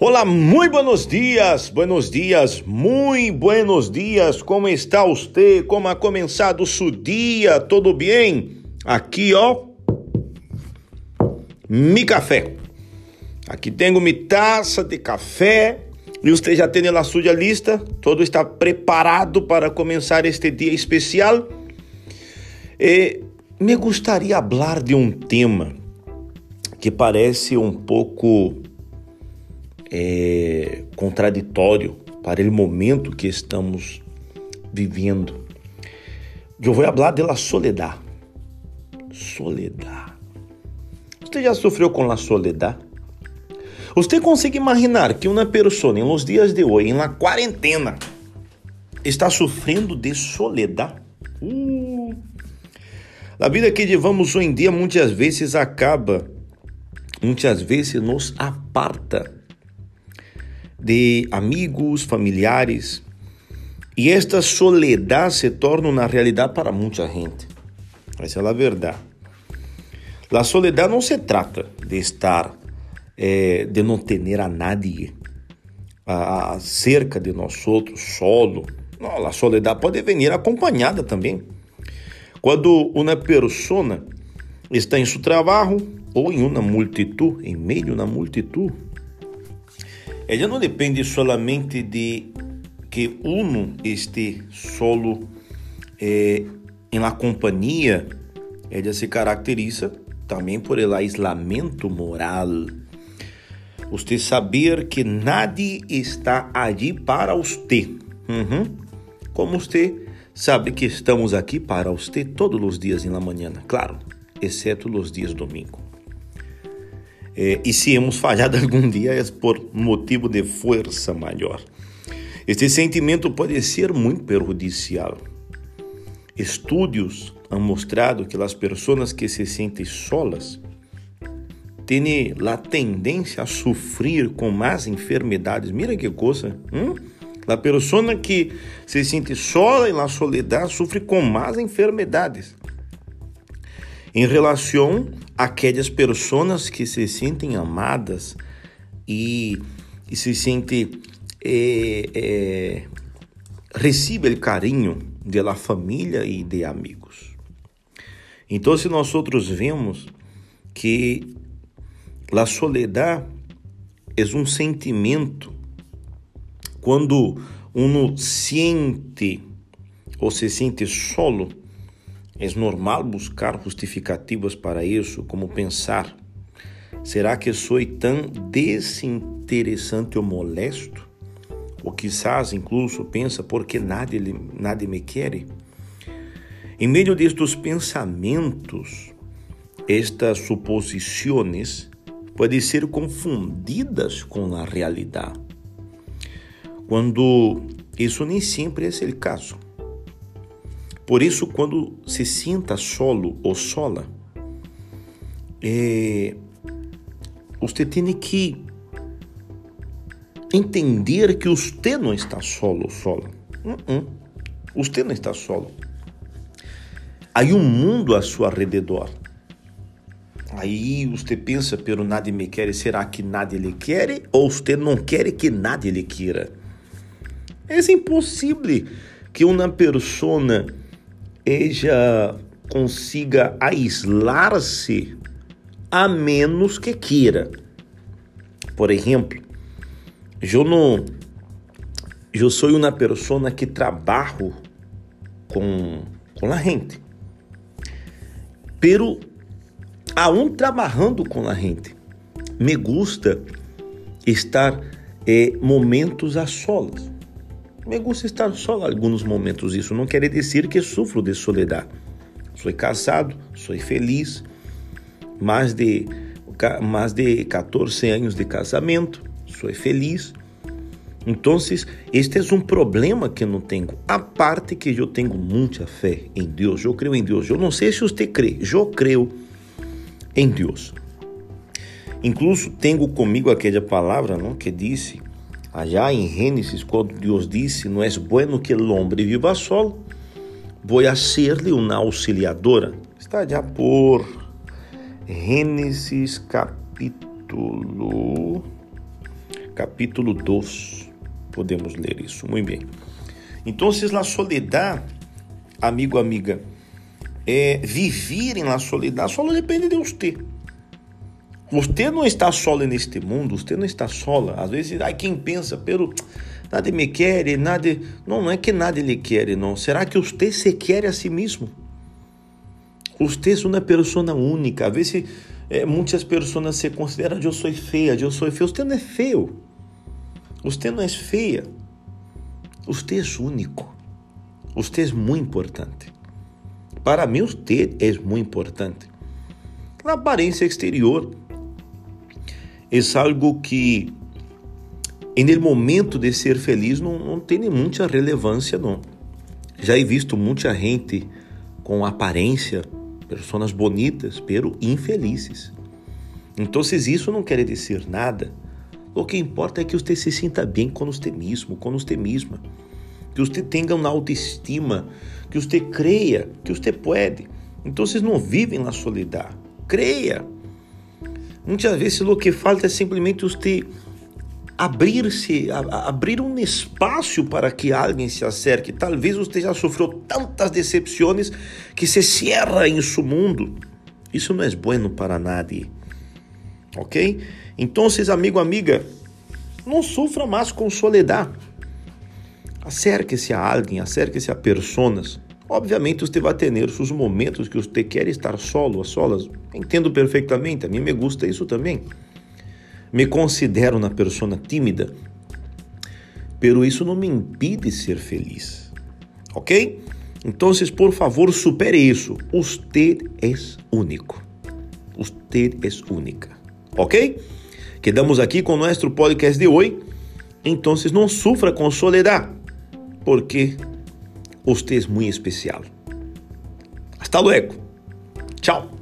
Olá, muito buenos dias, buenos dias, muito buenos dias. Como está você? Como ha começado seu dia? Tudo bem? Aqui, ó, mi café. Aqui tenho minha taça de café e você já tem a sua lista. Todo está preparado para começar este dia especial. E me gostaria de falar de um tema que parece um pouco é, contraditório para o momento que estamos vivendo. Eu vou falar da soledad. Soledad. Você já sofreu com a soledad? Você consegue imaginar que uma pessoa, nos dias de hoje, na quarentena, está sofrendo de soledad? Uh. A vida que levamos hoje em dia muitas vezes acaba, muitas vezes nos aparta de amigos, familiares. E esta soledad se torna uma realidade para muita gente. Essa é a verdade. A soledad não se trata de estar, eh, de não ter a nadie a, cerca de nós outros, solo. Não, a soledad pode vir acompanhada também. Quando uma pessoa está em seu trabalho ou em uma multitud, em meio uma multitud, ela não depende solamente de que uno esteja solo eh, em la companhia, ela se caracteriza também por el aislamento moral. Você saber que nadie está ali para você. Uhum. Como você sabe que estamos aqui para você todos os dias na manhã, claro, exceto os dias domingo. É, e se hemos falhado algum dia é por motivo de força maior. Este sentimento pode ser muito perjudicial. Estudos han mostrado que as pessoas que se sentem solas têm a tendência a sofrer com mais enfermidades. Mira que coisa. Hum? A pessoa que se sente sola e na soledade sofre com mais enfermidades em relação àquelas pessoas que se sentem amadas e, e se sentem é, é, recebe o carinho da família e de amigos. Então, se nós outros vemos que a soledade é um sentimento quando uno sente ou se sente solo, é normal buscar justificativas para isso, como pensar: será que sou tão desinteressante ou molesto? Ou quizás incluso pensa porque nadie, nadie me quer? Em meio destes pensamentos, estas suposições podem ser confundidas com a realidade, quando isso nem sempre é o caso. Por isso, quando se sinta solo ou sola, é, você tem que entender que você não está solo ou sola. Uh -uh. Você não está solo. Há um mundo a seu redor. Aí você pensa, pero nada me quer, será que nada lhe quer? Ou você não quer que nada lhe queira? É impossível que uma pessoa ella consiga aislar-se a menos que queira. Por exemplo, eu não eu sou uma pessoa que trabalho com com a gente. Pero aún trabalhando com a gente, me gusta estar eh, momentos a solas. Me gusta estar só alguns momentos. Isso não quer dizer que sofro de soledade. Sou casado, sou feliz, mais de, mais de 14 anos de casamento, sou feliz. Então, este é um problema que não tenho. A parte que eu tenho muita fé em Deus, eu creio em Deus. Eu não sei se você crê, eu creio em Deus. Incluso tenho comigo aquela palavra não, que disse Allá em Gênesis, quando Deus disse: Não é bueno que o homem viva solo, vou a ser-lhe uma auxiliadora. Está já por Gênesis capítulo capítulo 2. Podemos ler isso. Muito bem. Então, a soledad, amigo, amiga, é, viver na soledad só depende de você. Você não está solo neste mundo, você não está sola. Às vezes, ai, quem pensa, pero nada me quer, nada. Não, não é que nada lhe quer, não. Será que você se quer a si mesmo? Você é uma pessoa única. Às vezes, é, muitas pessoas se consideram, eu sou feia, eu sou feio. Você não é feio. Você não é feia. Você é único. Você é muito importante. Para mim, você é muito importante. A aparência exterior é algo que, no momento de ser feliz, não, não tem muita relevância, não. Já he visto muita gente com aparência, pessoas bonitas, pero infelizes. Então, isso não quer dizer nada. O que importa é que você se sinta bem com você mesmo, com você mesma. Que você tenha uma autoestima, que você creia que você pode. Então, vocês não vivem na solidão. Creia. Muitas vezes o que falta é simplesmente você abrir-se, abrir um espaço para que alguém se acerque. Talvez você já sofreu tantas decepções que se cierra em seu mundo. Isso não é bueno para nadie. Ok? Então, amigo, amiga, não sofra mais com soledade. Acerque-se a alguém, acerque-se a pessoas Obviamente, vai ter seus momentos que você quer estar solo, a solas. Entendo perfeitamente, a mim me gusta isso também. Me considero uma pessoa tímida, pero isso não me impede ser feliz. Ok? Então, por favor, supere isso. Você é único. Você é única. Ok? Quedamos aqui com nosso podcast de hoje. Então, não sufra com soledad, porque Es muy especial. Hasta luego. Chao.